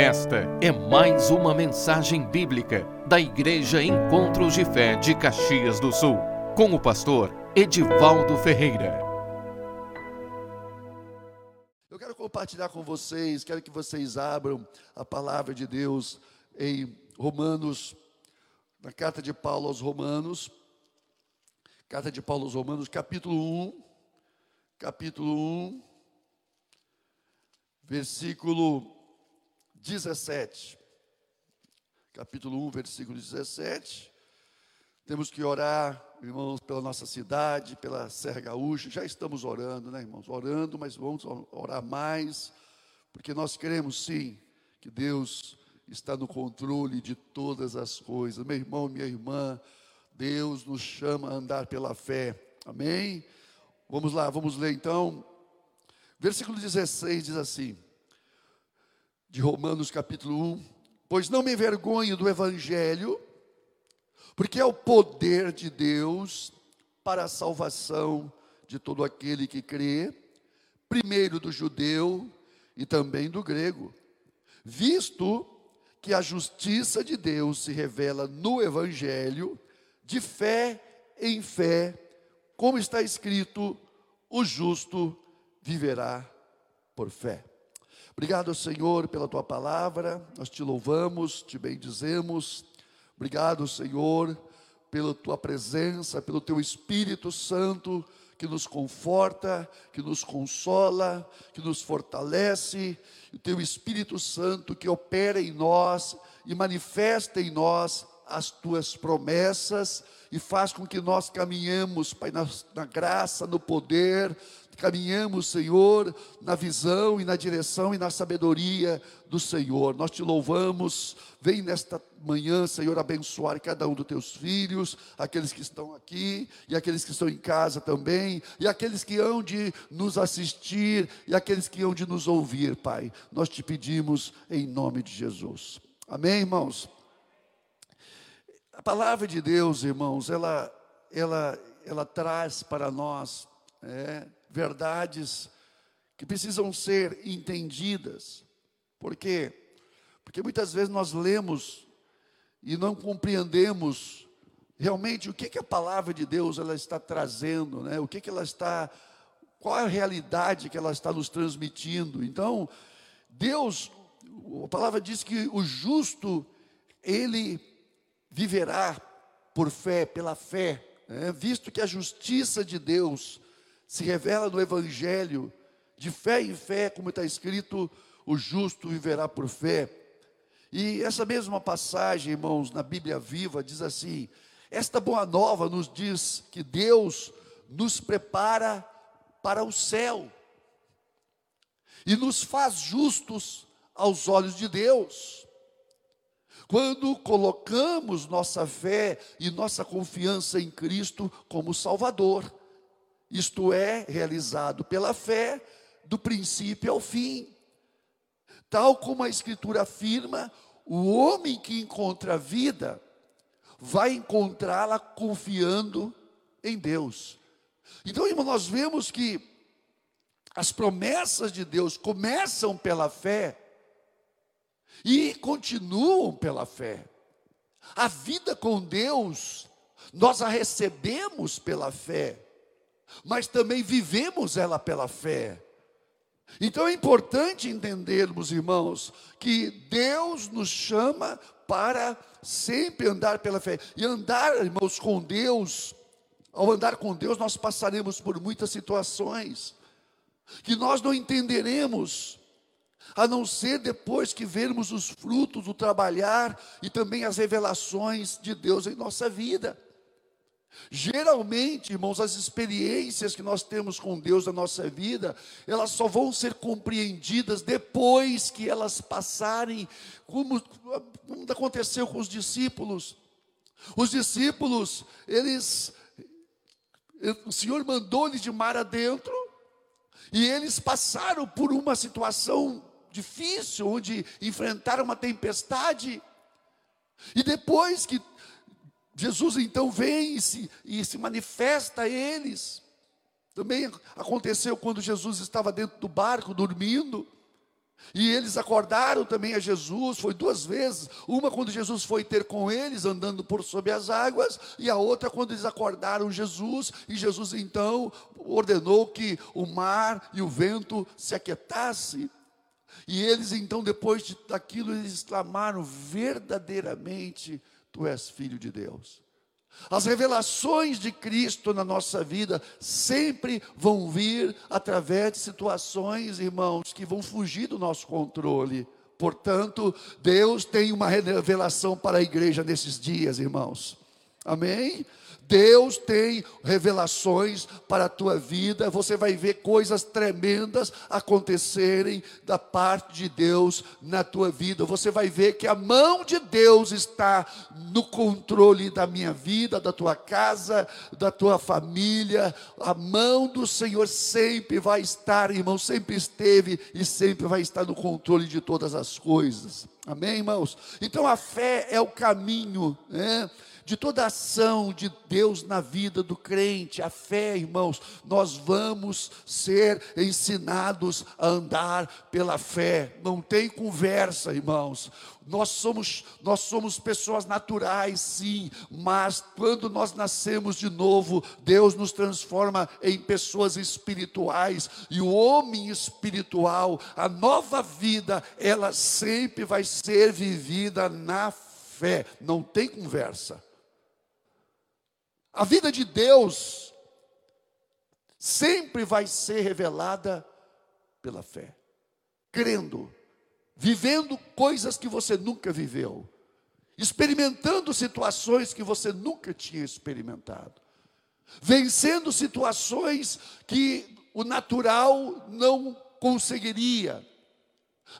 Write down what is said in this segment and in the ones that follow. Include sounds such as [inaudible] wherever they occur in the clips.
Esta é mais uma mensagem bíblica da Igreja Encontros de Fé de Caxias do Sul, com o pastor Edivaldo Ferreira. Eu quero compartilhar com vocês, quero que vocês abram a palavra de Deus em Romanos, na carta de Paulo aos Romanos, carta de Paulo aos Romanos, capítulo 1, capítulo 1, versículo 17. Capítulo 1, versículo 17. Temos que orar, irmãos, pela nossa cidade, pela Serra Gaúcha. Já estamos orando, né, irmãos? Orando, mas vamos orar mais, porque nós queremos sim que Deus está no controle de todas as coisas. Meu irmão, minha irmã, Deus nos chama a andar pela fé. Amém? Vamos lá, vamos ler então. Versículo 16 diz assim: de Romanos capítulo 1, pois não me envergonho do evangelho, porque é o poder de Deus para a salvação de todo aquele que crê, primeiro do judeu e também do grego, visto que a justiça de Deus se revela no evangelho, de fé em fé, como está escrito: o justo viverá por fé. Obrigado, Senhor, pela tua palavra, nós te louvamos, te bendizemos. Obrigado, Senhor, pela tua presença, pelo teu Espírito Santo que nos conforta, que nos consola, que nos fortalece, o teu Espírito Santo que opera em nós e manifesta em nós as tuas promessas e faz com que nós caminhemos, Pai, na, na graça, no poder, caminhamos, Senhor, na visão e na direção e na sabedoria do Senhor. Nós te louvamos. Vem nesta manhã, Senhor, abençoar cada um dos teus filhos, aqueles que estão aqui e aqueles que estão em casa também, e aqueles que hão de nos assistir e aqueles que hão de nos ouvir, Pai. Nós te pedimos em nome de Jesus. Amém, irmãos. A palavra de Deus, irmãos, ela ela ela traz para nós é, verdades que precisam ser entendidas. Por quê? Porque muitas vezes nós lemos e não compreendemos realmente o que, que a palavra de Deus ela está trazendo, né? o que, que ela está, qual é a realidade que ela está nos transmitindo. Então, Deus, a palavra diz que o justo, ele viverá por fé, pela fé, né? visto que a justiça de Deus se revela no Evangelho, de fé em fé, como está escrito, o justo viverá por fé. E essa mesma passagem, irmãos, na Bíblia Viva, diz assim: esta boa nova nos diz que Deus nos prepara para o céu e nos faz justos aos olhos de Deus. Quando colocamos nossa fé e nossa confiança em Cristo como Salvador isto é, realizado pela fé, do princípio ao fim. Tal como a Escritura afirma, o homem que encontra a vida vai encontrá-la confiando em Deus. Então, irmão, nós vemos que as promessas de Deus começam pela fé e continuam pela fé. A vida com Deus, nós a recebemos pela fé mas também vivemos ela pela fé. Então é importante entendermos, irmãos, que Deus nos chama para sempre andar pela fé. E andar, irmãos, com Deus, ao andar com Deus, nós passaremos por muitas situações que nós não entenderemos, a não ser depois que vermos os frutos do trabalhar e também as revelações de Deus em nossa vida. Geralmente, irmãos, as experiências que nós temos com Deus na nossa vida, elas só vão ser compreendidas depois que elas passarem, como, como aconteceu com os discípulos. Os discípulos, eles, o Senhor mandou-lhes de mar adentro, e eles passaram por uma situação difícil, onde enfrentaram uma tempestade, e depois que Jesus então vem e se, e se manifesta a eles. Também aconteceu quando Jesus estava dentro do barco dormindo. E eles acordaram também a Jesus, foi duas vezes. Uma quando Jesus foi ter com eles, andando por sobre as águas, e a outra quando eles acordaram Jesus, e Jesus então ordenou que o mar e o vento se aquietassem. E eles então, depois de, daquilo, eles exclamaram: verdadeiramente, tu és filho de Deus. As revelações de Cristo na nossa vida sempre vão vir através de situações, irmãos, que vão fugir do nosso controle. Portanto, Deus tem uma revelação para a igreja nesses dias, irmãos. Amém? Deus tem revelações para a tua vida, você vai ver coisas tremendas acontecerem da parte de Deus na tua vida. Você vai ver que a mão de Deus está no controle da minha vida, da tua casa, da tua família. A mão do Senhor sempre vai estar, irmão, sempre esteve e sempre vai estar no controle de todas as coisas. Amém, irmãos? Então a fé é o caminho, né? De toda ação de Deus na vida do crente, a fé, irmãos, nós vamos ser ensinados a andar pela fé. Não tem conversa, irmãos. Nós somos, nós somos pessoas naturais, sim, mas quando nós nascemos de novo, Deus nos transforma em pessoas espirituais, e o homem espiritual, a nova vida, ela sempre vai ser vivida na fé, não tem conversa. A vida de Deus sempre vai ser revelada pela fé, crendo, vivendo coisas que você nunca viveu, experimentando situações que você nunca tinha experimentado, vencendo situações que o natural não conseguiria,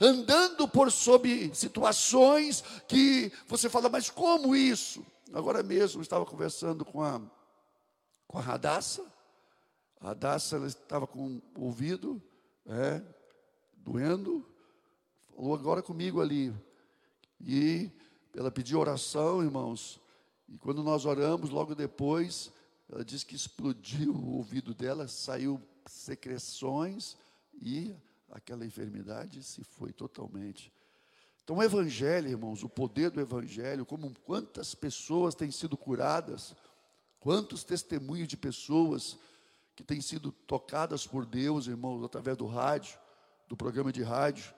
andando por sobre situações que você fala, mas como isso? Agora mesmo estava conversando com a, com a Radassa. A Radassa estava com o ouvido é, doendo. Falou agora comigo ali. E ela pediu oração, irmãos. E quando nós oramos, logo depois, ela disse que explodiu o ouvido dela, saiu secreções e aquela enfermidade se foi totalmente. Então, o Evangelho, irmãos, o poder do Evangelho, como quantas pessoas têm sido curadas, quantos testemunhos de pessoas que têm sido tocadas por Deus, irmãos, através do rádio, do programa de rádio,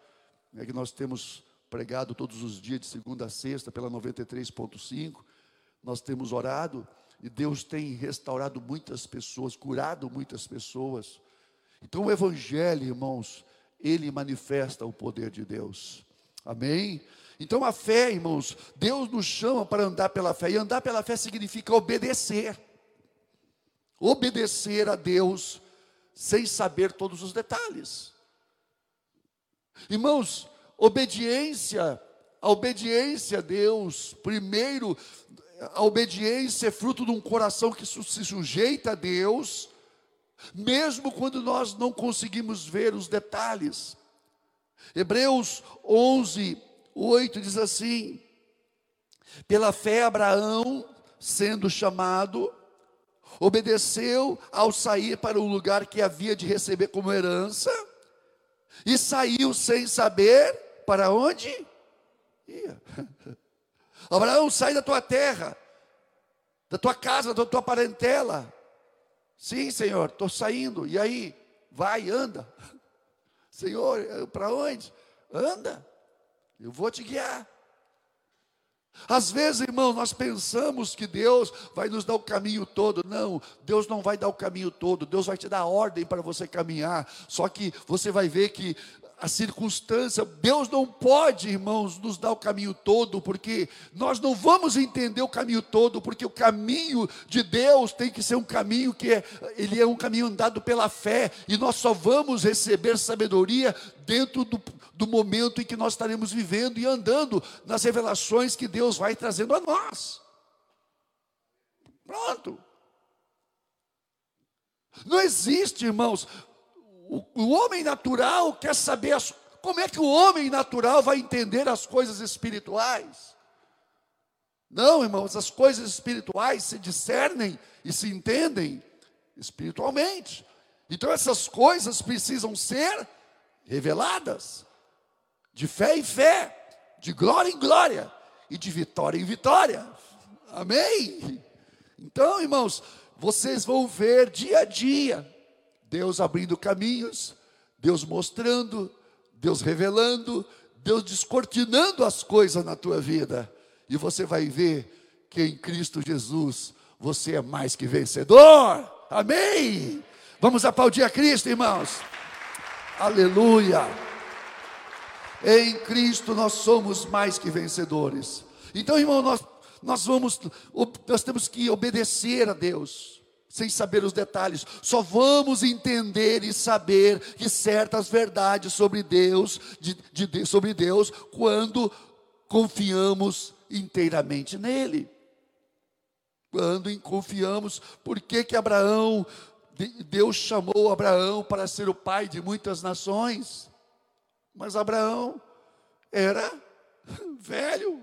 né, que nós temos pregado todos os dias, de segunda a sexta, pela 93.5, nós temos orado e Deus tem restaurado muitas pessoas, curado muitas pessoas. Então, o Evangelho, irmãos, ele manifesta o poder de Deus. Amém? Então a fé, irmãos, Deus nos chama para andar pela fé, e andar pela fé significa obedecer. Obedecer a Deus sem saber todos os detalhes. Irmãos, obediência, a obediência a Deus, primeiro, a obediência é fruto de um coração que se sujeita a Deus, mesmo quando nós não conseguimos ver os detalhes. Hebreus 11, 8 diz assim: Pela fé, Abraão, sendo chamado, obedeceu ao sair para o lugar que havia de receber como herança, e saiu sem saber para onde ia. [laughs] Abraão, sai da tua terra, da tua casa, da tua parentela. Sim, Senhor, estou saindo. E aí? Vai, anda. [laughs] Senhor, para onde? Anda, eu vou te guiar. Às vezes, irmão, nós pensamos que Deus vai nos dar o caminho todo. Não, Deus não vai dar o caminho todo. Deus vai te dar ordem para você caminhar. Só que você vai ver que a circunstância, Deus não pode, irmãos, nos dar o caminho todo, porque nós não vamos entender o caminho todo, porque o caminho de Deus tem que ser um caminho que é, ele é um caminho andado pela fé, e nós só vamos receber sabedoria dentro do, do momento em que nós estaremos vivendo e andando nas revelações que Deus vai trazendo a nós. Pronto. Não existe, irmãos, o, o homem natural quer saber as, como é que o homem natural vai entender as coisas espirituais. Não, irmãos, as coisas espirituais se discernem e se entendem espiritualmente. Então essas coisas precisam ser reveladas. de fé em fé, de glória em glória e de vitória em vitória. Amém? Então, irmãos, vocês vão ver dia a dia Deus abrindo caminhos, Deus mostrando, Deus revelando, Deus descortinando as coisas na tua vida. E você vai ver que em Cristo Jesus você é mais que vencedor. Amém? Vamos aplaudir a Cristo, irmãos. Aleluia. Em Cristo nós somos mais que vencedores. Então, irmão, nós, nós vamos, nós temos que obedecer a Deus sem saber os detalhes. Só vamos entender e saber que certas verdades sobre Deus, de, de, sobre Deus, quando confiamos inteiramente nele. Quando confiamos, por que que Abraão, Deus chamou Abraão para ser o pai de muitas nações? Mas Abraão era velho.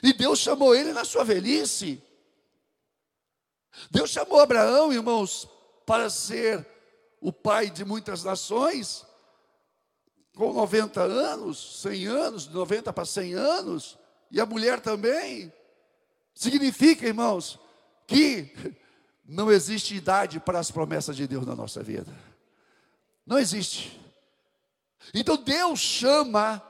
E Deus chamou ele na sua velhice. Deus chamou Abraão, irmãos, para ser o pai de muitas nações, com 90 anos, 100 anos, de 90 para 100 anos, e a mulher também. Significa, irmãos, que [laughs] não existe idade para as promessas de Deus na nossa vida. Não existe. Então Deus chama,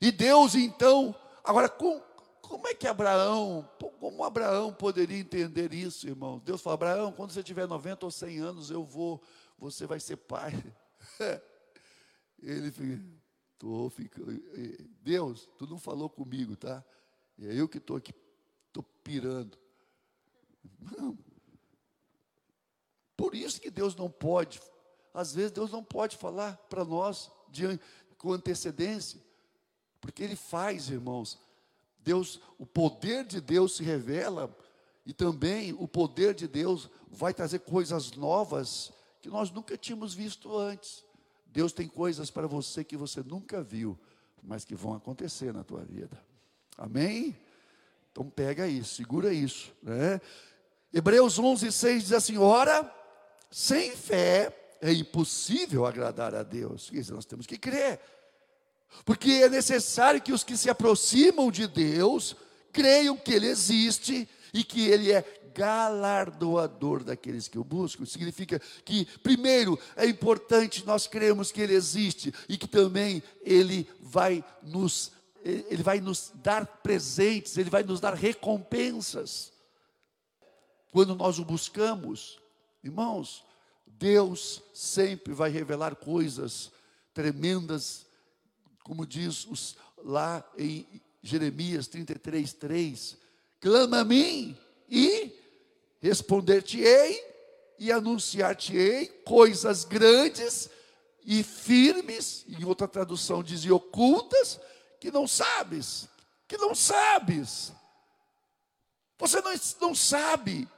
e Deus então, agora com, como é que Abraão, como Abraão poderia entender isso, irmão? Deus falou: Abraão, quando você tiver 90 ou 100 anos, eu vou, você vai ser pai. [laughs] Ele tô ficando, Deus, tu não falou comigo, tá? É eu que estou aqui, estou pirando. Não. Por isso que Deus não pode, às vezes Deus não pode falar para nós de, com antecedência, porque Ele faz, irmãos, Deus, o poder de Deus se revela e também o poder de Deus vai trazer coisas novas que nós nunca tínhamos visto antes. Deus tem coisas para você que você nunca viu, mas que vão acontecer na tua vida. Amém? Então pega isso, segura isso, né? Hebreus 11, 6 diz assim: Ora, sem fé é impossível agradar a Deus. Isso nós temos que crer. Porque é necessário que os que se aproximam de Deus creiam que Ele existe e que Ele é galardoador daqueles que o buscam. Significa que, primeiro, é importante nós crermos que Ele existe e que também Ele vai nos, Ele vai nos dar presentes, Ele vai nos dar recompensas. Quando nós o buscamos, irmãos, Deus sempre vai revelar coisas tremendas como diz os, lá em Jeremias 33, 3, clama a mim e responder-te-ei e anunciar-te-ei coisas grandes e firmes, em outra tradução dizia ocultas, que não sabes, que não sabes. Você não, não sabe.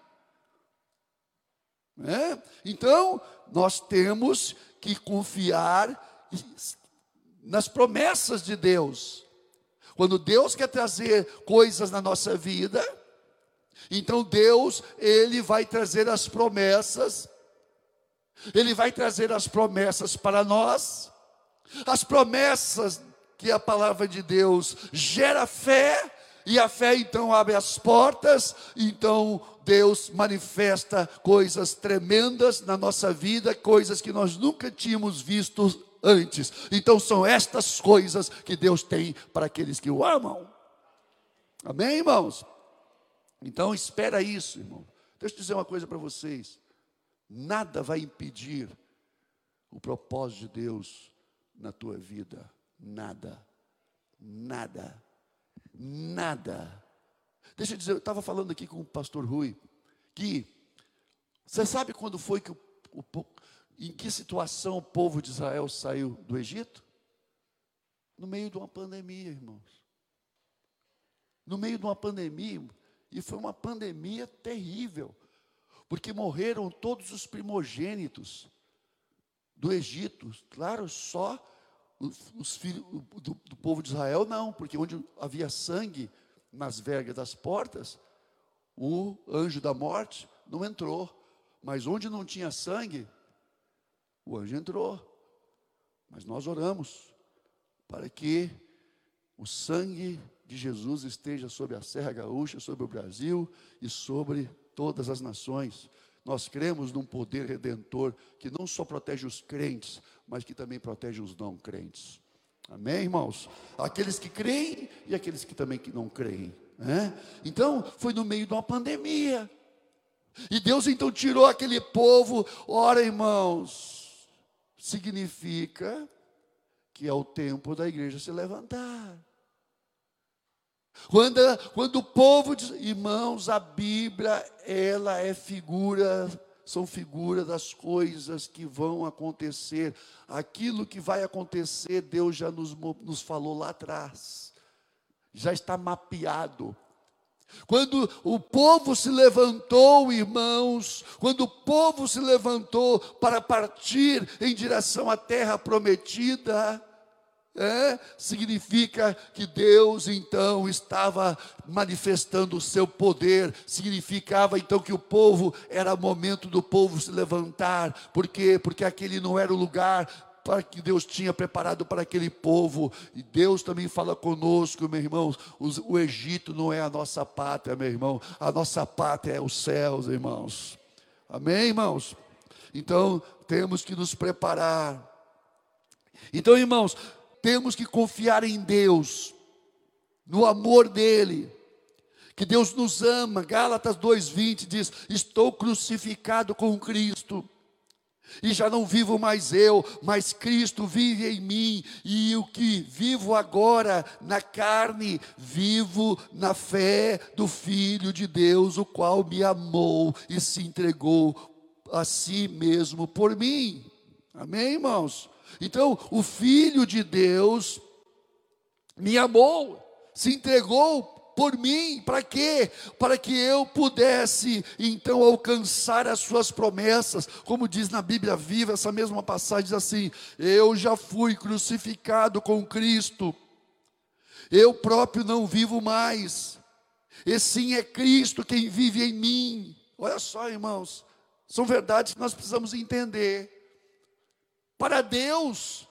Né? Então, nós temos que confiar nas promessas de Deus. Quando Deus quer trazer coisas na nossa vida, então Deus, Ele vai trazer as promessas, Ele vai trazer as promessas para nós, as promessas que a palavra de Deus gera fé, e a fé então abre as portas, então Deus manifesta coisas tremendas na nossa vida, coisas que nós nunca tínhamos visto antes. Então são estas coisas que Deus tem para aqueles que o amam. Amém, irmãos? Então espera isso, irmão. Deixa eu dizer uma coisa para vocês. Nada vai impedir o propósito de Deus na tua vida. Nada. Nada. Nada. Deixa eu dizer, eu estava falando aqui com o pastor Rui, que você sabe quando foi que o, o, em que situação o povo de Israel saiu do Egito? No meio de uma pandemia, irmãos. No meio de uma pandemia, e foi uma pandemia terrível, porque morreram todos os primogênitos do Egito. Claro, só os, os filhos do, do, povo de Israel não, porque onde havia sangue nas vergas das portas, o anjo da morte não entrou. Mas onde não tinha sangue, o anjo entrou. Mas nós oramos para que o sangue de Jesus esteja sobre a Serra Gaúcha, sobre o Brasil e sobre todas as nações. Nós cremos num poder redentor que não só protege os crentes, mas que também protege os não crentes. Amém, irmãos? Aqueles que creem e aqueles que também que não creem. Né? Então, foi no meio de uma pandemia. E Deus então tirou aquele povo. Ora, irmãos, significa que é o tempo da igreja se levantar. Quando, quando o povo diz, irmãos, a Bíblia, ela é figura, são figuras das coisas que vão acontecer. Aquilo que vai acontecer, Deus já nos, nos falou lá atrás, já está mapeado. Quando o povo se levantou, irmãos, quando o povo se levantou para partir em direção à terra prometida, é, significa que Deus então estava manifestando o seu poder, significava então que o povo era momento do povo se levantar, por quê? Porque aquele não era o lugar para que Deus tinha preparado para aquele povo, e Deus também fala conosco, meu irmão. O Egito não é a nossa pátria, meu irmão, a nossa pátria é os céus, irmãos. Amém, irmãos? Então temos que nos preparar. Então, irmãos, temos que confiar em Deus, no amor dEle, que Deus nos ama. Gálatas 2,20 diz: Estou crucificado com Cristo. E já não vivo mais eu, mas Cristo vive em mim, e o que vivo agora na carne, vivo na fé do Filho de Deus, o qual me amou e se entregou a si mesmo por mim. Amém, irmãos? Então, o Filho de Deus me amou, se entregou por mim, para quê? Para que eu pudesse então alcançar as suas promessas, como diz na Bíblia viva, essa mesma passagem diz assim: Eu já fui crucificado com Cristo, eu próprio não vivo mais, e sim é Cristo quem vive em mim. Olha só, irmãos, são verdades que nós precisamos entender. Para Deus,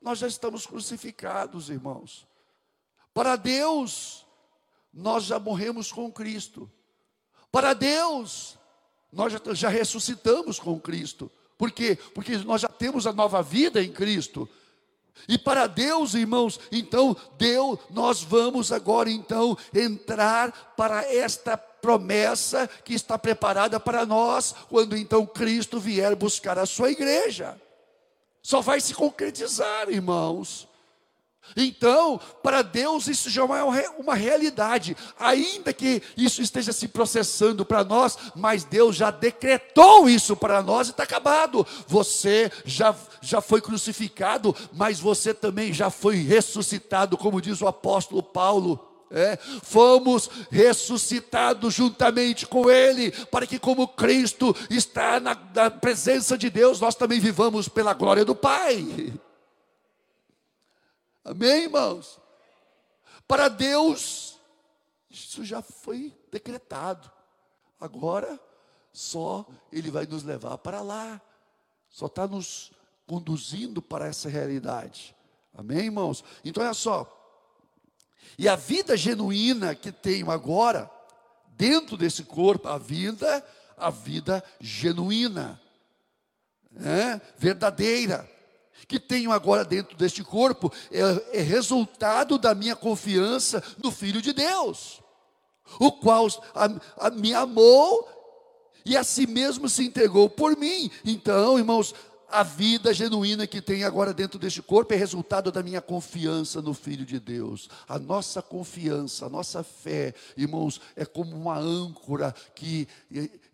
nós já estamos crucificados, irmãos. Para Deus, nós já morremos com Cristo. Para Deus, nós já, já ressuscitamos com Cristo. Por quê? Porque nós já temos a nova vida em Cristo. E para Deus, irmãos, então, Deus, nós vamos agora então entrar para esta promessa que está preparada para nós, quando então Cristo vier buscar a sua igreja. Só vai se concretizar, irmãos. Então, para Deus isso já é uma realidade, ainda que isso esteja se processando para nós, mas Deus já decretou isso para nós e está acabado. Você já, já foi crucificado, mas você também já foi ressuscitado, como diz o apóstolo Paulo é, fomos ressuscitados juntamente com Ele, para que, como Cristo está na, na presença de Deus, nós também vivamos pela glória do Pai. Amém, irmãos? Para Deus, isso já foi decretado. Agora, só Ele vai nos levar para lá, só está nos conduzindo para essa realidade. Amém, irmãos? Então, olha só. E a vida genuína que tenho agora, dentro desse corpo, a vida, a vida genuína, né? verdadeira, que tenho agora dentro deste corpo, é, é resultado da minha confiança no Filho de Deus, o qual a, a me amou e a si mesmo se entregou por mim. Então, irmãos, a vida genuína que tem agora dentro deste corpo é resultado da minha confiança no Filho de Deus. A nossa confiança, a nossa fé, irmãos, é como uma âncora que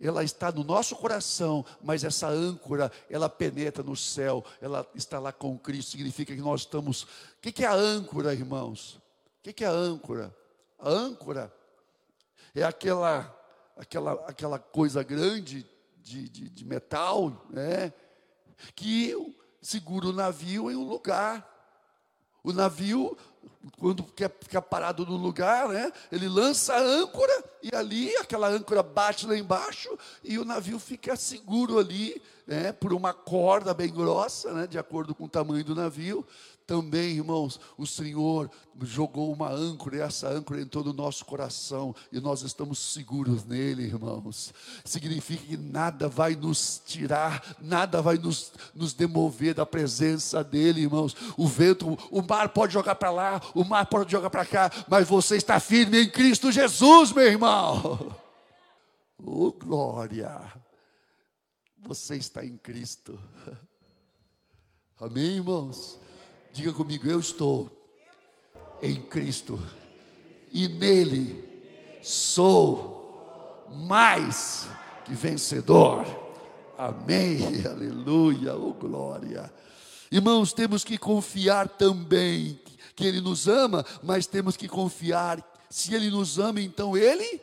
ela está no nosso coração, mas essa âncora, ela penetra no céu, ela está lá com Cristo, significa que nós estamos. O que é a âncora, irmãos? O que é a âncora? A âncora é aquela, aquela, aquela coisa grande de, de, de metal, né? Que segura o navio em um lugar. O navio quando quer ficar parado no lugar, né? Ele lança a âncora e ali aquela âncora bate lá embaixo e o navio fica seguro ali, né? Por uma corda bem grossa, né? De acordo com o tamanho do navio. Também, irmãos, o Senhor jogou uma âncora e essa âncora entrou no nosso coração e nós estamos seguros nele, irmãos. Significa que nada vai nos tirar, nada vai nos, nos demover da presença dele, irmãos. O vento, o mar pode jogar para lá, o mar pode jogar para cá, mas você está firme em Cristo Jesus, meu irmão. [laughs] Oh, glória! Você está em Cristo. [laughs] Amém, irmãos? Diga comigo, eu estou em Cristo e nele sou mais que vencedor. Amém, [laughs] aleluia, oh glória. Irmãos, temos que confiar também que Ele nos ama, mas temos que confiar, se Ele nos ama, então Ele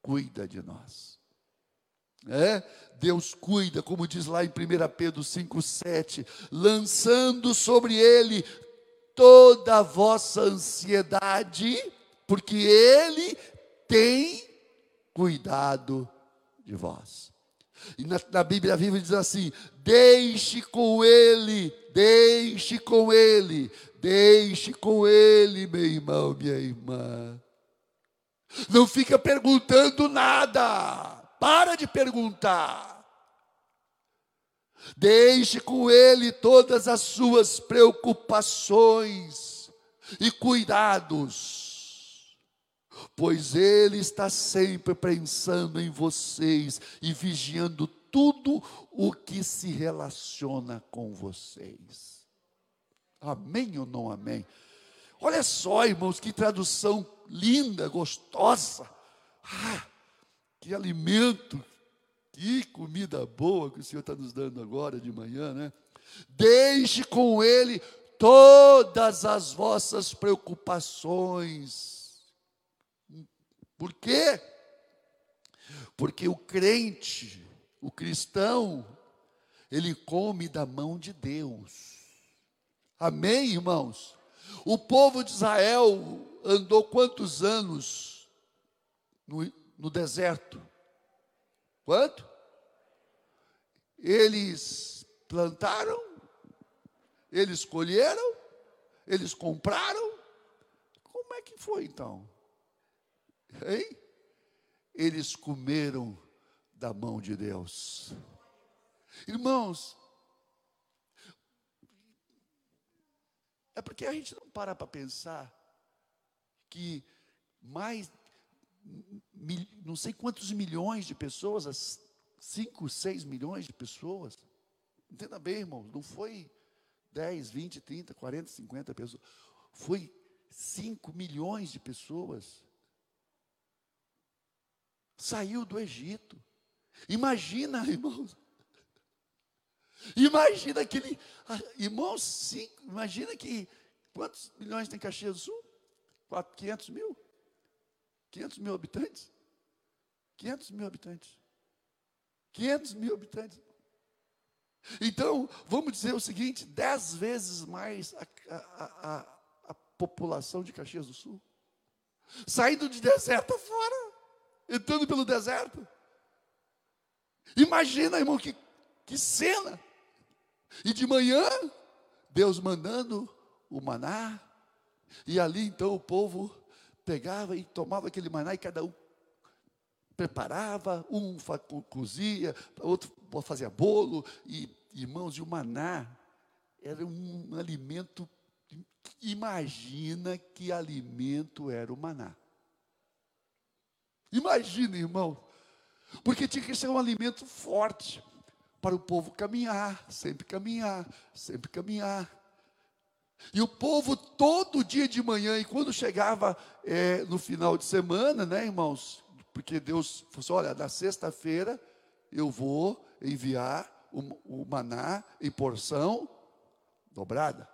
cuida de nós. É? Deus cuida, como diz lá em 1 Pedro 5,7, lançando sobre ele toda a vossa ansiedade, porque ele tem cuidado de vós. E na, na Bíblia Viva diz assim: deixe com ele, deixe com ele, deixe com ele, meu irmão, minha irmã. Não fica perguntando nada. Para de perguntar. Deixe com Ele todas as suas preocupações e cuidados, pois Ele está sempre pensando em vocês e vigiando tudo o que se relaciona com vocês. Amém ou não amém? Olha só, irmãos, que tradução linda, gostosa. Ah, que alimento, que comida boa que o Senhor está nos dando agora de manhã, né? Deixe com Ele todas as vossas preocupações. Por quê? Porque o crente, o cristão, ele come da mão de Deus. Amém, irmãos? O povo de Israel andou quantos anos no, no deserto. Quanto? Eles plantaram, eles colheram, eles compraram. Como é que foi então? Hein? Eles comeram da mão de Deus. Irmãos, é porque a gente não para para pensar que mais não sei quantos milhões de pessoas, 5, 6 milhões de pessoas. Entenda bem, irmão, não foi 10, 20, 30, 40, 50 pessoas. Foi 5 milhões de pessoas. Saiu do Egito. Imagina, irmãos. Imagina aquele. Ah, irmãos, cinco, imagina que. Quantos milhões tem Caxias do Sul? 4, 500 mil? 500 mil habitantes? 500 mil habitantes. 500 mil habitantes. Então, vamos dizer o seguinte: dez vezes mais a, a, a, a população de Caxias do Sul. Saindo de deserto fora, entrando pelo deserto. Imagina, irmão, que, que cena. E de manhã, Deus mandando o maná, e ali então o povo pegava e tomava aquele maná e cada um preparava, um cozia, outro fazia bolo, e irmãos, e o maná era um alimento, imagina que alimento era o maná. Imagina, irmão, porque tinha que ser um alimento forte para o povo caminhar, sempre caminhar, sempre caminhar. E o povo todo dia de manhã, e quando chegava é, no final de semana, né, irmãos? Porque Deus falou assim: olha, na sexta-feira eu vou enviar o, o maná em porção dobrada.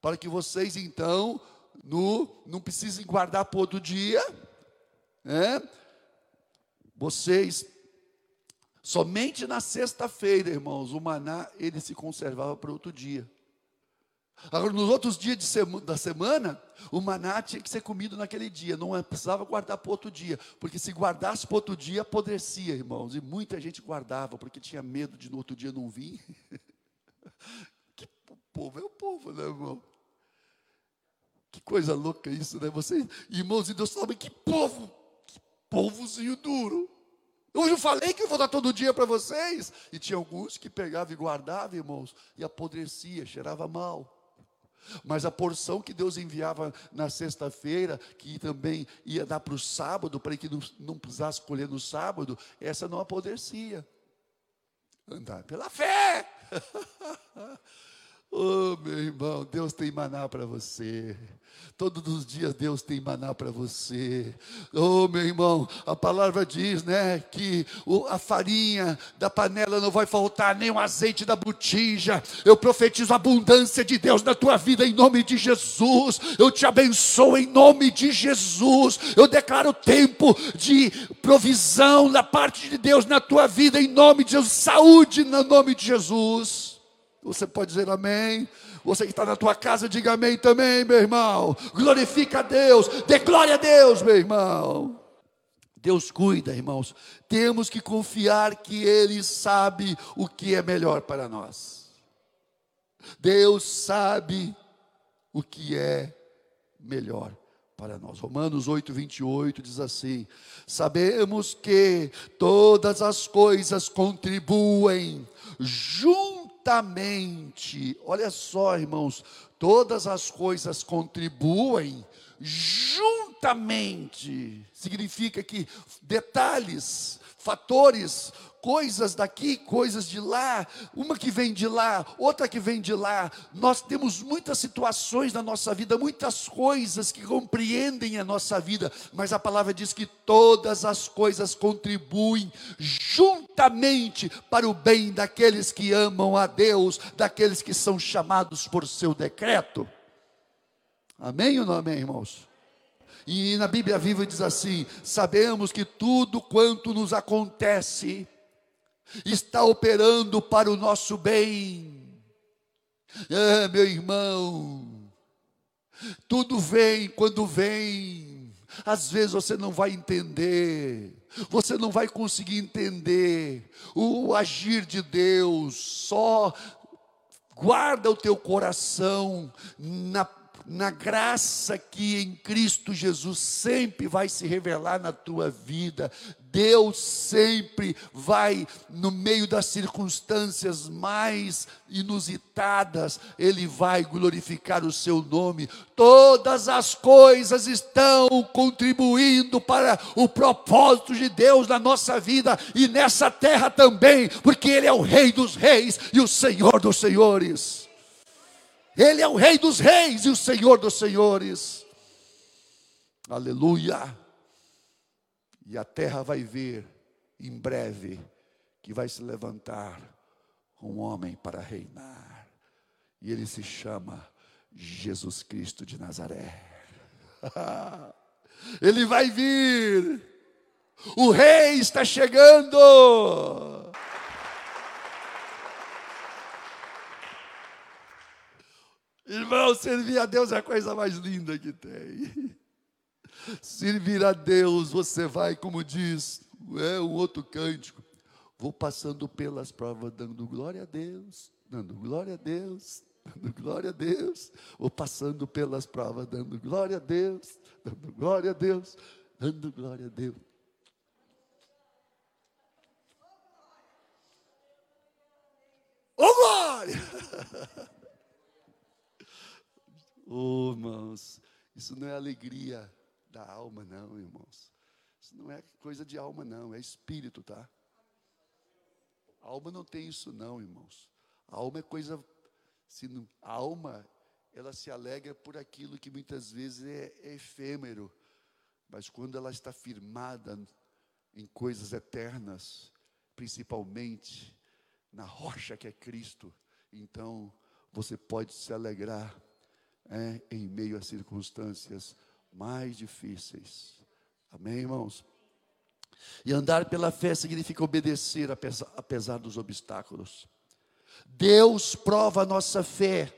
Para que vocês então no, não precisem guardar por outro dia, né? Vocês somente na sexta-feira, irmãos, o maná ele se conservava para outro dia. Agora, nos outros dias sema, da semana, o maná tinha que ser comido naquele dia, não precisava guardar para outro dia, porque se guardasse para outro dia, apodrecia, irmãos, e muita gente guardava, porque tinha medo de no outro dia não vir. [laughs] que povo é o povo, né, irmão? Que coisa louca isso, né? Vocês, irmãos e Deus sabem que povo, que povozinho duro. Eu já falei que eu vou dar todo dia para vocês. E tinha alguns que pegavam e guardavam, irmãos, e apodrecia, cheirava mal. Mas a porção que Deus enviava na sexta-feira, que também ia dar para o sábado, para que não, não precisasse colher no sábado, essa não apodrecia. Andar pela fé. [laughs] oh, meu irmão, Deus tem maná para você. Todos os dias Deus tem maná para você. Oh, meu irmão, a palavra diz, né, que a farinha da panela não vai faltar, nem o azeite da botija. Eu profetizo a abundância de Deus na tua vida em nome de Jesus. Eu te abençoo em nome de Jesus. Eu declaro tempo de provisão da parte de Deus na tua vida em nome de Jesus. Saúde no nome de Jesus. Você pode dizer amém? Você que está na tua casa, diga amém também, meu irmão. Glorifica a Deus, dê glória a Deus, meu irmão. Deus cuida, irmãos. Temos que confiar que Ele sabe o que é melhor para nós. Deus sabe o que é melhor para nós. Romanos 8, 28 diz assim: Sabemos que todas as coisas contribuem junto juntamente. Olha só, irmãos, todas as coisas contribuem juntamente. Significa que detalhes, fatores coisas daqui, coisas de lá, uma que vem de lá, outra que vem de lá. Nós temos muitas situações na nossa vida, muitas coisas que compreendem a nossa vida, mas a palavra diz que todas as coisas contribuem juntamente para o bem daqueles que amam a Deus, daqueles que são chamados por seu decreto. Amém ou não amém, irmãos? E na Bíblia Viva diz assim: sabemos que tudo quanto nos acontece está operando para o nosso bem. É, meu irmão, tudo vem quando vem. Às vezes você não vai entender, você não vai conseguir entender o agir de Deus. Só guarda o teu coração na na graça que em Cristo Jesus sempre vai se revelar na tua vida. Deus sempre vai, no meio das circunstâncias mais inusitadas, Ele vai glorificar o seu nome. Todas as coisas estão contribuindo para o propósito de Deus na nossa vida e nessa terra também, porque Ele é o Rei dos Reis e o Senhor dos Senhores. Ele é o Rei dos Reis e o Senhor dos Senhores. Aleluia. E a terra vai ver em breve que vai se levantar um homem para reinar. E ele se chama Jesus Cristo de Nazaré. [laughs] ele vai vir. O rei está chegando. Irmão, servir a Deus é a coisa mais linda que tem. [laughs] Servir a Deus, você vai, como diz é, um outro cântico, vou passando pelas provas, dando glória a Deus, dando glória a Deus, dando glória a Deus, vou passando pelas provas, dando glória a Deus, dando glória a Deus, dando glória a Deus. Ô oh, glória! [laughs] Oh, irmãos, isso não é alegria da alma, não, irmãos. Isso não é coisa de alma, não, é espírito, tá? A alma não tem isso, não, irmãos. A alma é coisa. Se não, a alma, ela se alegra por aquilo que muitas vezes é, é efêmero, mas quando ela está firmada em coisas eternas, principalmente na rocha que é Cristo, então você pode se alegrar é, em meio a circunstâncias mais difíceis. Amém, irmãos? E andar pela fé significa obedecer apesar, apesar dos obstáculos. Deus prova a nossa fé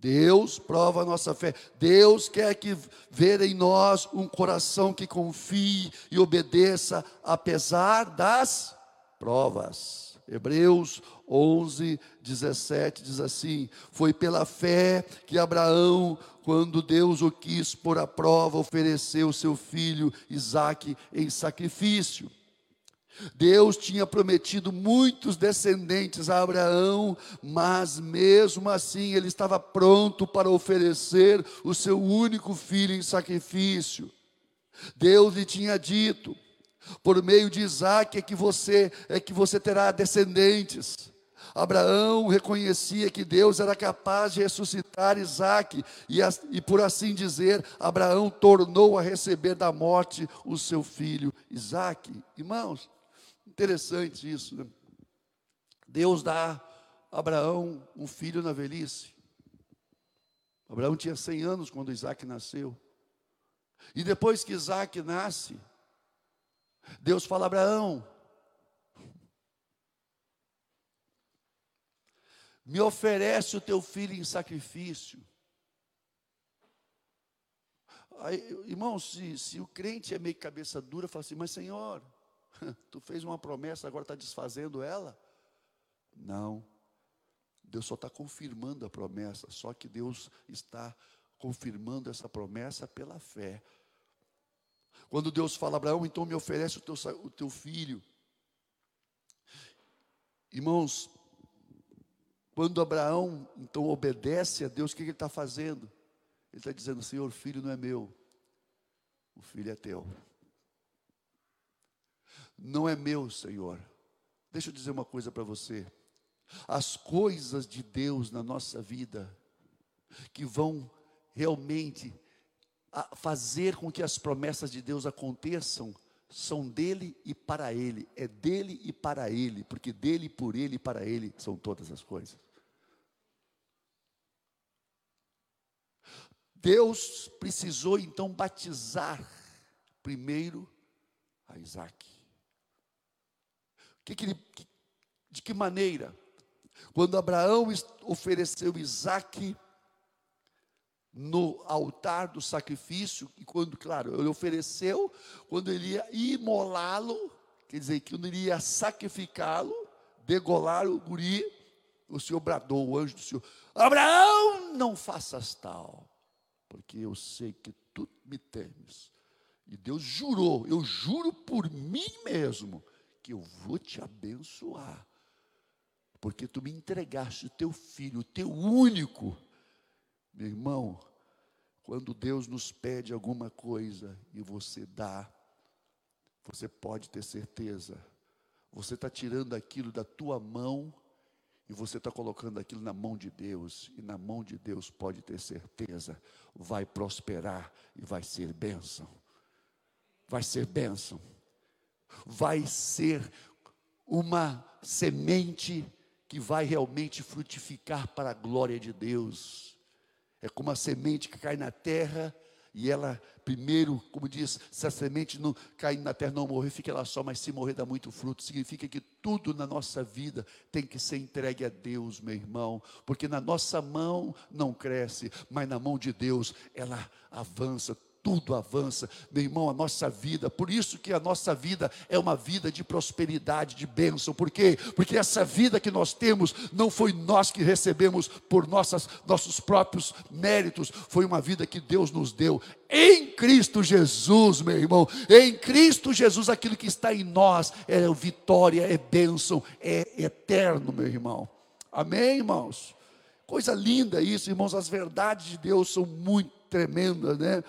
Deus prova a nossa fé. Deus quer que ver em nós um coração que confie e obedeça apesar das provas. Hebreus 11, 17 diz assim: Foi pela fé que Abraão, quando Deus o quis pôr à prova, ofereceu seu filho Isaque em sacrifício. Deus tinha prometido muitos descendentes a Abraão, mas mesmo assim ele estava pronto para oferecer o seu único filho em sacrifício. Deus lhe tinha dito: por meio de Isaac é que você é que você terá descendentes. Abraão reconhecia que Deus era capaz de ressuscitar Isaac, e, e por assim dizer, Abraão tornou a receber da morte o seu filho Isaac. Irmãos, Interessante isso, né? Deus dá a Abraão um filho na velhice. Abraão tinha 100 anos quando Isaac nasceu. E depois que Isaac nasce, Deus fala: Abraão, me oferece o teu filho em sacrifício. Aí, irmão, se, se o crente é meio cabeça dura, fala assim: Mas Senhor, [laughs] Tu fez uma promessa, agora está desfazendo ela? Não. Deus só está confirmando a promessa, só que Deus está confirmando essa promessa pela fé. Quando Deus fala, Abraão, então me oferece o teu, o teu filho. Irmãos, quando Abraão então obedece a Deus, o que ele está fazendo? Ele está dizendo, Senhor, o filho não é meu, o filho é teu não é meu, Senhor. Deixa eu dizer uma coisa para você. As coisas de Deus na nossa vida, que vão realmente fazer com que as promessas de Deus aconteçam, são dele e para ele, é dele e para ele, porque dele, por ele e para ele são todas as coisas. Deus precisou então batizar primeiro a Isaac. Que que ele, de que maneira? Quando Abraão ofereceu Isaac no altar do sacrifício, e quando, claro, ele ofereceu, quando ele ia imolá-lo, quer dizer, que quando ele ia sacrificá-lo, degolar o guri, o Senhor bradou, o anjo do Senhor: Abraão, não faças tal, porque eu sei que tu me temes. E Deus jurou, eu juro por mim mesmo, que eu vou te abençoar, porque tu me entregaste o teu filho, o teu único. Meu irmão, quando Deus nos pede alguma coisa e você dá, você pode ter certeza, você está tirando aquilo da tua mão e você está colocando aquilo na mão de Deus, e na mão de Deus pode ter certeza, vai prosperar e vai ser bênção. Vai ser bênção vai ser uma semente que vai realmente frutificar para a glória de Deus. É como a semente que cai na terra e ela, primeiro, como diz, se a semente não cair na terra, não morrer, fica ela só, mas se morrer dá muito fruto. Significa que tudo na nossa vida tem que ser entregue a Deus, meu irmão, porque na nossa mão não cresce, mas na mão de Deus ela avança tudo avança, meu irmão, a nossa vida. Por isso que a nossa vida é uma vida de prosperidade, de bênção. Por quê? Porque essa vida que nós temos não foi nós que recebemos por nossas, nossos próprios méritos, foi uma vida que Deus nos deu em Cristo Jesus, meu irmão. Em Cristo Jesus, aquilo que está em nós é vitória, é bênção, é eterno, meu irmão. Amém, irmãos? Coisa linda isso, irmãos. As verdades de Deus são muito tremendas, né?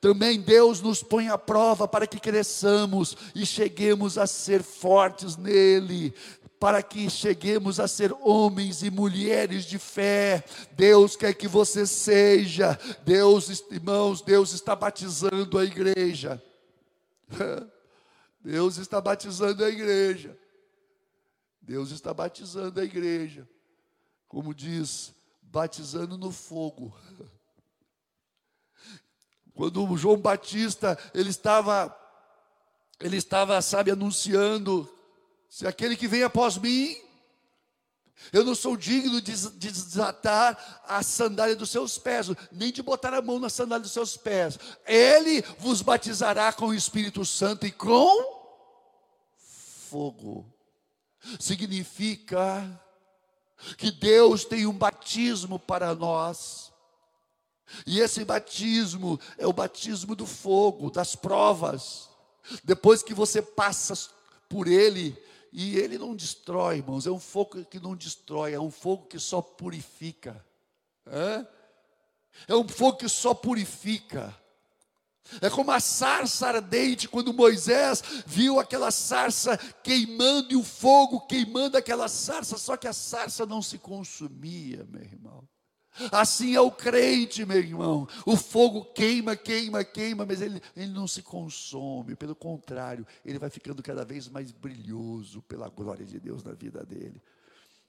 Também Deus nos põe à prova para que cresçamos e cheguemos a ser fortes nele, para que cheguemos a ser homens e mulheres de fé. Deus quer que você seja. Deus, irmãos, Deus está batizando a igreja. [laughs] Deus está batizando a igreja. Deus está batizando a igreja. Como diz, batizando no fogo. [laughs] Quando João Batista, ele estava, ele estava, sabe, anunciando, se aquele que vem após mim, Eu não sou digno de desatar a sandália dos seus pés, nem de botar a mão na sandália dos seus pés. Ele vos batizará com o Espírito Santo e com fogo. Significa que Deus tem um batismo para nós. E esse batismo é o batismo do fogo, das provas. Depois que você passa por ele, e ele não destrói, irmãos, é um fogo que não destrói, é um fogo que só purifica. É, é um fogo que só purifica. É como a sarça ardente, quando Moisés viu aquela sarça queimando e o fogo queimando aquela sarça, só que a sarça não se consumia, meu irmão. Assim é o crente, meu irmão. O fogo queima, queima, queima, mas ele, ele não se consome. Pelo contrário, ele vai ficando cada vez mais brilhoso pela glória de Deus na vida dele.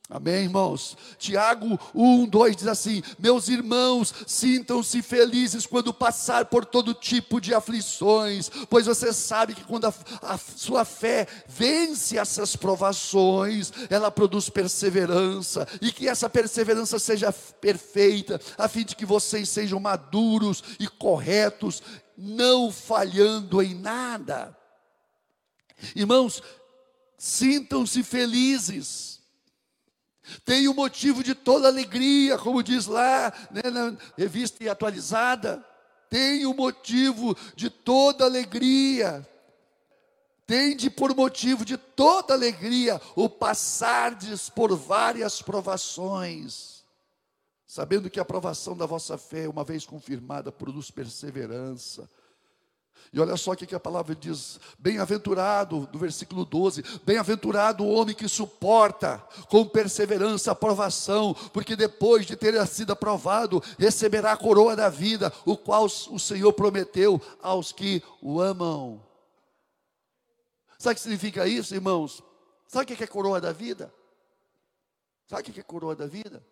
Amém, irmãos? Tiago 1, 2 diz assim: Meus irmãos, sintam-se felizes quando passar por todo tipo de aflições, pois você sabe que quando a, a, sua fé vence essas provações, ela produz perseverança, e que essa perseverança seja perfeita, a fim de que vocês sejam maduros e corretos, não falhando em nada. Irmãos, sintam-se felizes tem o motivo de toda alegria, como diz lá né, na revista atualizada. Tem o motivo de toda alegria. Tende por motivo de toda alegria o passardes por várias provações, sabendo que a provação da vossa fé, uma vez confirmada, produz perseverança. E olha só o que a palavra diz: bem-aventurado, do versículo 12: bem-aventurado o homem que suporta com perseverança a provação, porque depois de ter sido aprovado, receberá a coroa da vida, o qual o Senhor prometeu aos que o amam. Sabe o que significa isso, irmãos? Sabe o que é coroa da vida? Sabe o que é coroa da vida?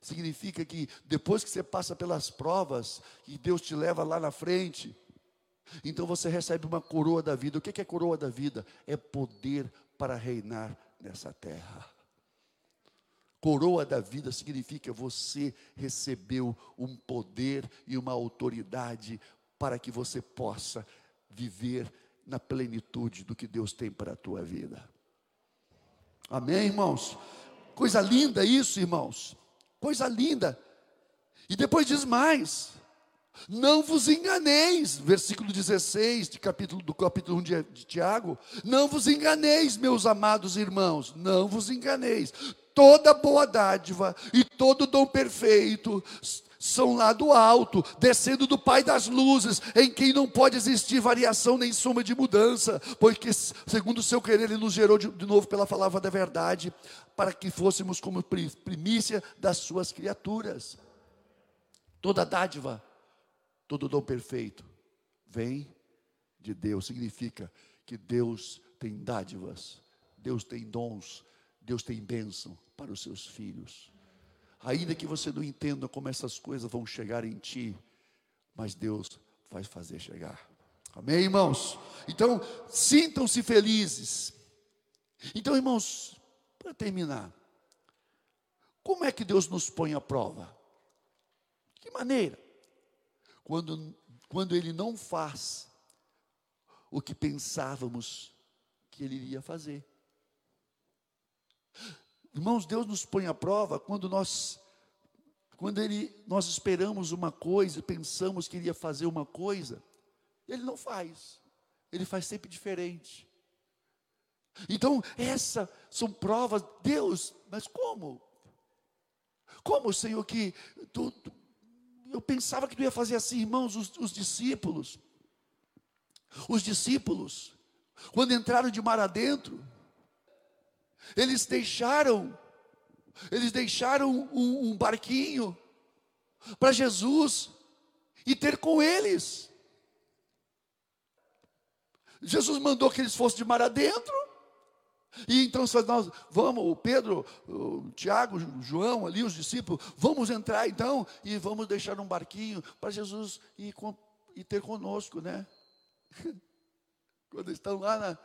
Significa que depois que você passa pelas provas, e Deus te leva lá na frente, então você recebe uma coroa da vida. O que é coroa da vida? É poder para reinar nessa terra. Coroa da vida significa você recebeu um poder e uma autoridade para que você possa viver na plenitude do que Deus tem para a tua vida. Amém, irmãos? Coisa linda isso, irmãos. Coisa linda. E depois diz mais: não vos enganeis, versículo 16 de capítulo, do capítulo 1 de, de Tiago. Não vos enganeis, meus amados irmãos, não vos enganeis. Toda boa dádiva e todo dom perfeito são lá do alto, descendo do Pai das luzes, em quem não pode existir variação nem soma de mudança, porque, segundo o seu querer, Ele nos gerou de, de novo pela palavra da verdade, para que fôssemos como primícia das suas criaturas. Toda dádiva Todo dom perfeito vem de Deus. Significa que Deus tem dádivas, Deus tem dons, Deus tem bênção para os seus filhos. Ainda que você não entenda como essas coisas vão chegar em ti, mas Deus vai fazer chegar. Amém, irmãos? Então, sintam-se felizes. Então, irmãos, para terminar, como é que Deus nos põe à prova? De que maneira? Quando, quando ele não faz o que pensávamos que ele iria fazer. Irmãos, Deus nos põe à prova quando nós quando ele, nós esperamos uma coisa, pensamos que iria fazer uma coisa, ele não faz. Ele faz sempre diferente. Então, essas são provas, Deus, mas como? Como, Senhor, que tu, tu eu pensava que tu ia fazer assim, irmãos, os, os discípulos. Os discípulos, quando entraram de mar adentro, eles deixaram, eles deixaram um, um barquinho para Jesus e ter com eles. Jesus mandou que eles fossem de mar adentro, e então nós vamos, o Pedro, o Tiago, o João ali, os discípulos, vamos entrar então e vamos deixar um barquinho para Jesus ir, com, ir ter conosco, né? [laughs] Quando estão lá na,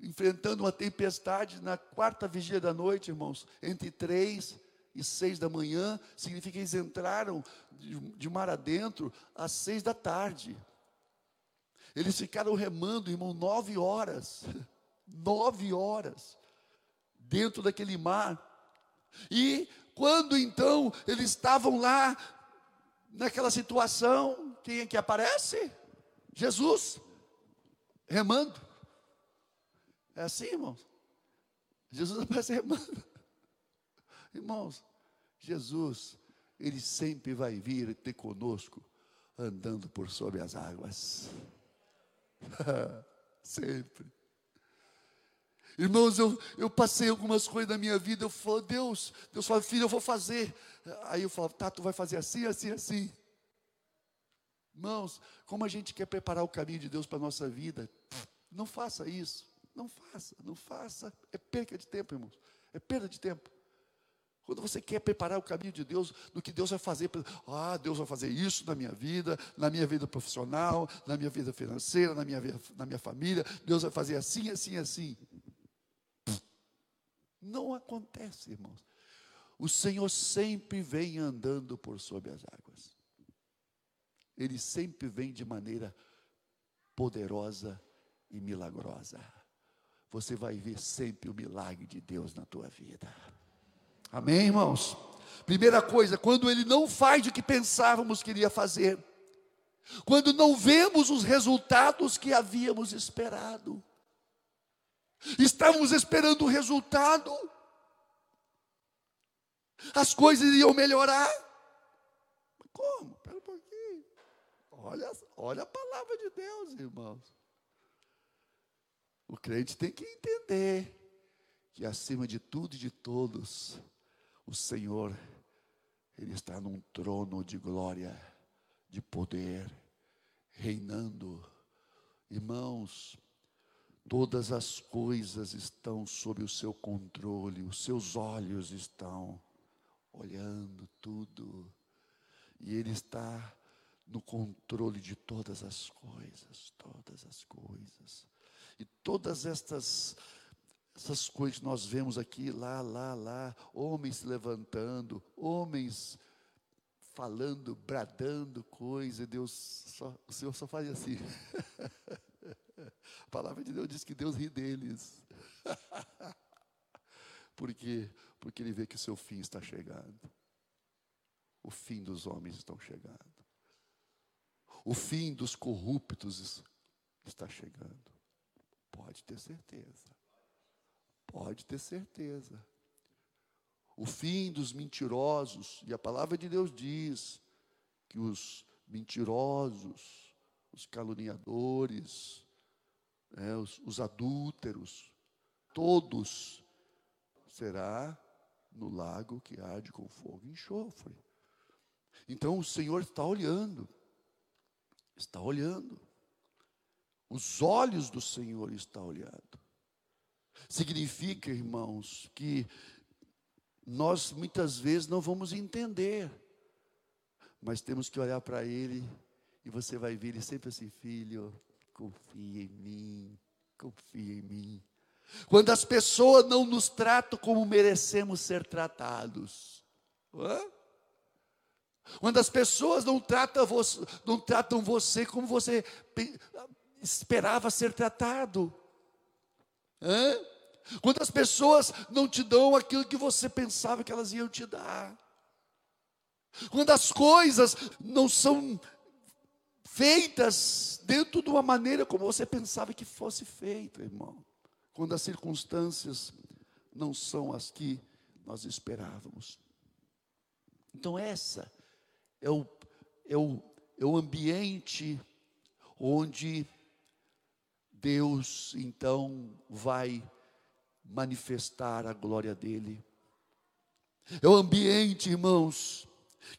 enfrentando uma tempestade na quarta vigília da noite, irmãos, entre três e seis da manhã, significa que eles entraram de, de mar adentro às seis da tarde. Eles ficaram remando, irmão, nove horas, [laughs] nove horas, dentro daquele mar. E quando então eles estavam lá, naquela situação, quem é que aparece? Jesus, remando. É assim, irmãos. Jesus [laughs] aparece remando. Irmãos, Jesus, Ele sempre vai vir ter conosco, andando por sobre as águas. [laughs] sempre. Irmãos, eu, eu passei algumas coisas na minha vida, eu falo, Deus, Deus fala, filho, eu vou fazer. Aí eu falo, tá, tu vai fazer assim, assim, assim. Irmãos, como a gente quer preparar o caminho de Deus para a nossa vida, não faça isso. Não faça, não faça. É perda de tempo, irmãos. É perda de tempo. Quando você quer preparar o caminho de Deus, do que Deus vai fazer, ah, Deus vai fazer isso na minha vida, na minha vida profissional, na minha vida financeira, na minha, na minha família, Deus vai fazer assim, assim, assim. Não acontece, irmãos. O Senhor sempre vem andando por sobre as águas. Ele sempre vem de maneira poderosa e milagrosa você vai ver sempre o milagre de Deus na tua vida. Amém, irmãos? Primeira coisa, quando ele não faz o que pensávamos que iria fazer, quando não vemos os resultados que havíamos esperado, estávamos esperando o resultado, as coisas iriam melhorar. Como? Espera um pouquinho. Olha, olha a palavra de Deus, irmãos. O crente tem que entender que acima de tudo e de todos, o Senhor, Ele está num trono de glória, de poder, reinando. Irmãos, todas as coisas estão sob o seu controle, os seus olhos estão olhando tudo, e Ele está no controle de todas as coisas, todas as coisas. E todas estas essas coisas que nós vemos aqui, lá, lá, lá, homens se levantando, homens falando, bradando coisa, Deus só, o Senhor só faz assim. [laughs] A palavra de Deus diz que Deus ri deles. [laughs] Por quê? Porque ele vê que o seu fim está chegando. O fim dos homens estão chegando. O fim dos corruptos está chegando. Pode ter certeza. Pode ter certeza. O fim dos mentirosos, e a palavra de Deus diz que os mentirosos, os caluniadores, é, os, os adúlteros, todos será no lago que arde com fogo e enxofre. Então o Senhor está olhando, está olhando. Os olhos do Senhor estão olhando. Significa, irmãos, que nós muitas vezes não vamos entender, mas temos que olhar para Ele e você vai ver Ele sempre assim, filho, confia em mim, confia em mim. Quando as pessoas não nos tratam como merecemos ser tratados, Hã? quando as pessoas não tratam, você, não tratam você como você esperava ser tratado. Hã? Quando as pessoas não te dão aquilo que você pensava que elas iam te dar. Quando as coisas não são feitas dentro de uma maneira como você pensava que fosse feito, irmão. Quando as circunstâncias não são as que nós esperávamos. Então, essa é o, é o, é o ambiente onde Deus então vai manifestar a glória dele. É o ambiente, irmãos.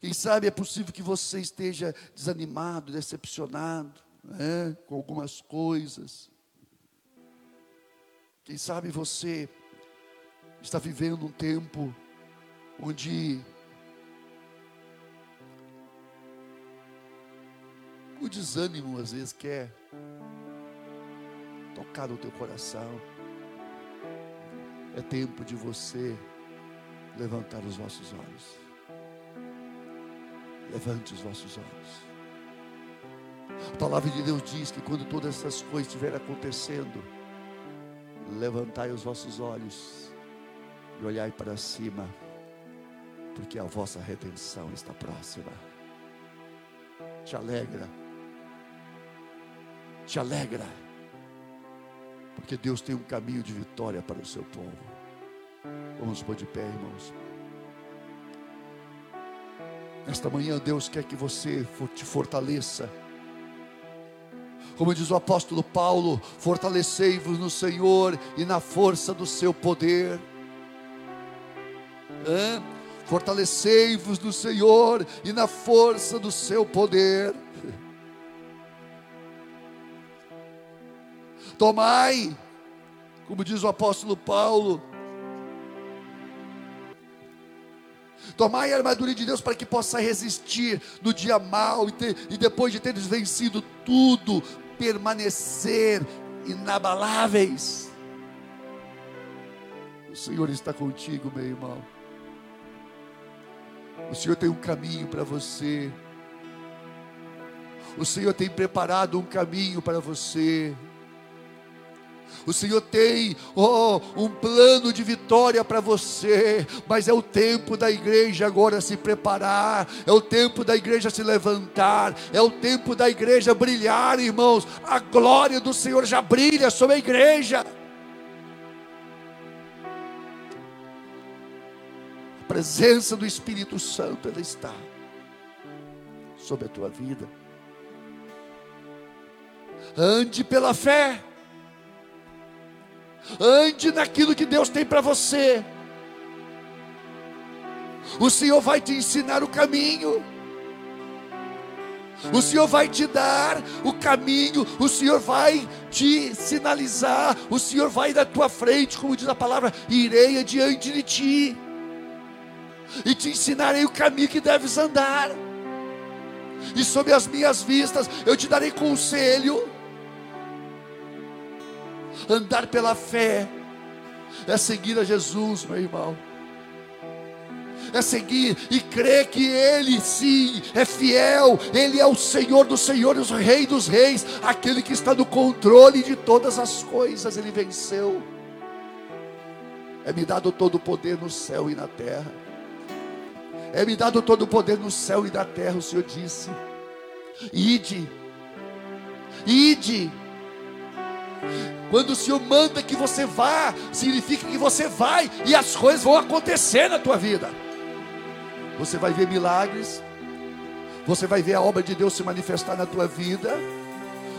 Quem sabe é possível que você esteja desanimado, decepcionado né, com algumas coisas. Quem sabe você está vivendo um tempo onde o desânimo às vezes quer tocar no teu coração. É tempo de você levantar os vossos olhos. Levante os vossos olhos. A palavra de Deus diz que quando todas essas coisas estiverem acontecendo, levantai os vossos olhos e olhai para cima, porque a vossa redenção está próxima. Te alegra, te alegra, porque Deus tem um caminho de vitória para o seu povo. Vamos pôr de pé, irmãos. Nesta manhã, Deus quer que você te fortaleça. Como diz o apóstolo Paulo, fortalecei-vos no Senhor e na força do seu poder. Fortalecei-vos no Senhor e na força do seu poder. Tomai, como diz o apóstolo Paulo, Tomai a armadura de Deus para que possa resistir no dia mal e, ter, e depois de teres vencido tudo, permanecer inabaláveis. O Senhor está contigo, meu irmão. O Senhor tem um caminho para você. O Senhor tem preparado um caminho para você. O Senhor tem oh, um plano de vitória para você, mas é o tempo da igreja agora se preparar, é o tempo da igreja se levantar, é o tempo da igreja brilhar, irmãos. A glória do Senhor já brilha sobre a igreja. A presença do Espírito Santo ela está sobre a tua vida. Ande pela fé. Ande naquilo que Deus tem para você. O Senhor vai te ensinar o caminho. O Senhor vai te dar o caminho, o Senhor vai te sinalizar, o Senhor vai da tua frente, como diz a palavra, irei adiante de ti, e te ensinarei o caminho que deves andar, e sob as minhas vistas eu te darei conselho, Andar pela fé é seguir a Jesus, meu irmão. É seguir e crer que Ele sim é fiel, Ele é o Senhor dos Senhores, o Rei dos Reis, aquele que está no controle de todas as coisas, Ele venceu. É-me dado todo o poder no céu e na terra. É-me dado todo o poder no céu e na terra, o Senhor disse. Ide, ide quando o Senhor manda que você vá, significa que você vai e as coisas vão acontecer na tua vida. Você vai ver milagres, você vai ver a obra de Deus se manifestar na tua vida.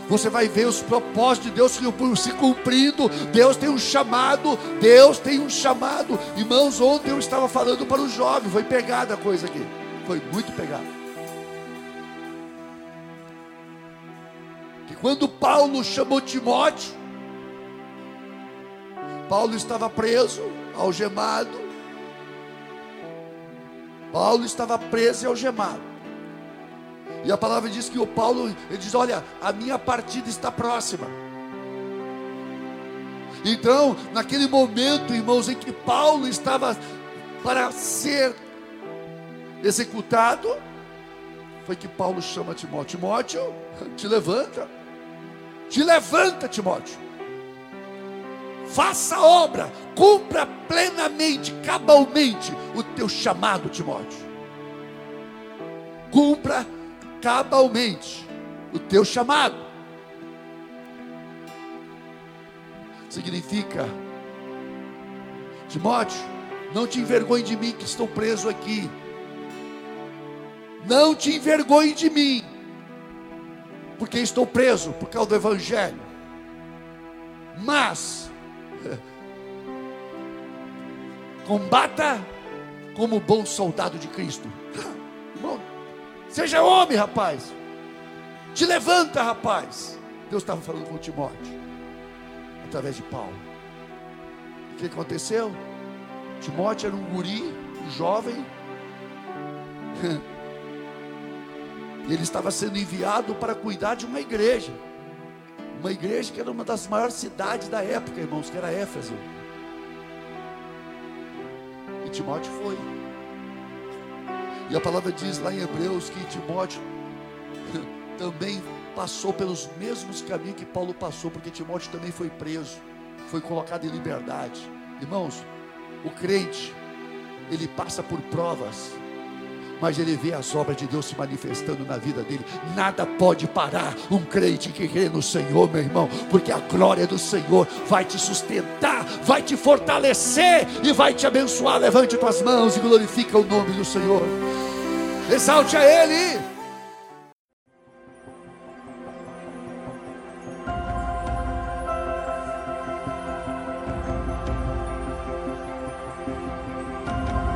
Você vai ver os propósitos de Deus se cumprindo. Deus tem um chamado. Deus tem um chamado. Irmãos, ontem eu estava falando para os jovens. Foi pegada a coisa aqui. Foi muito pegada. Que quando Paulo chamou Timóteo, Paulo estava preso, algemado. Paulo estava preso e algemado. E a palavra diz que o Paulo, ele diz: Olha, a minha partida está próxima. Então, naquele momento, irmãos, em que Paulo estava para ser executado, foi que Paulo chama Timóteo: Timóteo, te levanta, te levanta, Timóteo faça a obra, cumpra plenamente, cabalmente o teu chamado, Timóteo. Cumpra cabalmente o teu chamado. Significa, Timóteo, não te envergonhe de mim que estou preso aqui. Não te envergonhe de mim, porque estou preso por causa do Evangelho. Mas Combata como bom soldado de Cristo. [gasps] Bom, seja homem, rapaz. Te levanta, rapaz. Deus estava falando com Timóteo, através de Paulo. O que aconteceu? Timóteo era um guri, um jovem. [laughs] E ele estava sendo enviado para cuidar de uma igreja. Uma igreja que era uma das maiores cidades da época, irmãos, que era Éfeso. Timóteo foi. E a palavra diz lá em Hebreus que Timóteo [laughs] também passou pelos mesmos caminhos que Paulo passou, porque Timóteo também foi preso, foi colocado em liberdade. Irmãos, o crente, ele passa por provas, mas ele vê as obras de Deus se manifestando na vida dele. Nada pode parar um crente que crê no Senhor, meu irmão, porque a glória do Senhor vai te sustentar, vai te fortalecer e vai te abençoar. Levante tuas mãos e glorifica o nome do Senhor. Exalte a Ele.